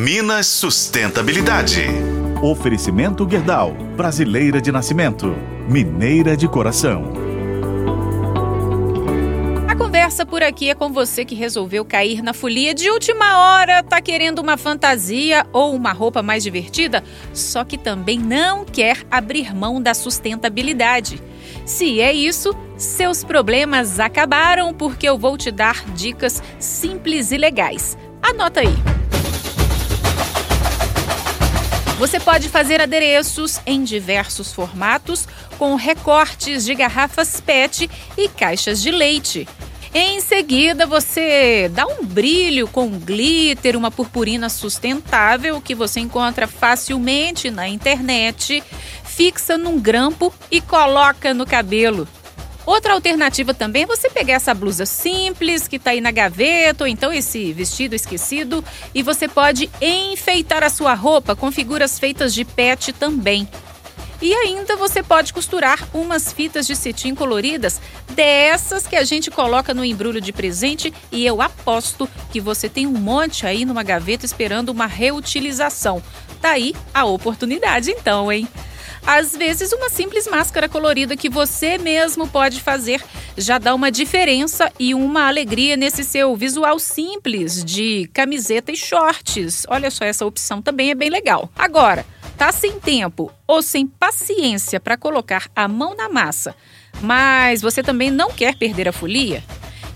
Minas Sustentabilidade. Oferecimento Gerdau, brasileira de nascimento, mineira de coração. A conversa por aqui é com você que resolveu cair na folia de última hora, tá querendo uma fantasia ou uma roupa mais divertida, só que também não quer abrir mão da sustentabilidade. Se é isso, seus problemas acabaram porque eu vou te dar dicas simples e legais. Anota aí. Você pode fazer adereços em diversos formatos com recortes de garrafas PET e caixas de leite. Em seguida, você dá um brilho com glitter, uma purpurina sustentável que você encontra facilmente na internet, fixa num grampo e coloca no cabelo. Outra alternativa também é você pegar essa blusa simples que está aí na gaveta, ou então esse vestido esquecido, e você pode enfeitar a sua roupa com figuras feitas de pet também. E ainda você pode costurar umas fitas de cetim coloridas, dessas que a gente coloca no embrulho de presente, e eu aposto que você tem um monte aí numa gaveta esperando uma reutilização. Tá aí a oportunidade então, hein? Às vezes, uma simples máscara colorida que você mesmo pode fazer já dá uma diferença e uma alegria nesse seu visual simples de camiseta e shorts. Olha só, essa opção também é bem legal. Agora, tá sem tempo ou sem paciência para colocar a mão na massa, mas você também não quer perder a folia?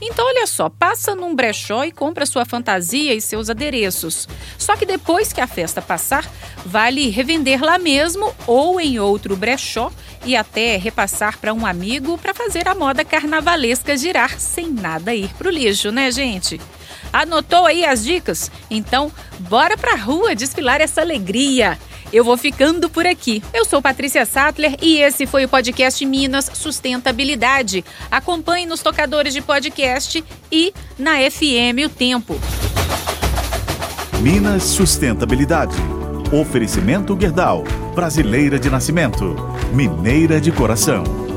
Então, olha só, passa num brechó e compra sua fantasia e seus adereços. Só que depois que a festa passar, vale revender lá mesmo ou em outro brechó e até repassar para um amigo para fazer a moda carnavalesca girar sem nada ir pro lixo, né, gente? Anotou aí as dicas? Então, bora pra rua desfilar essa alegria. Eu vou ficando por aqui. Eu sou Patrícia Sattler e esse foi o podcast Minas Sustentabilidade. Acompanhe nos tocadores de podcast e na FM O Tempo. Minas Sustentabilidade. Oferecimento Gerdau, brasileira de nascimento, mineira de coração.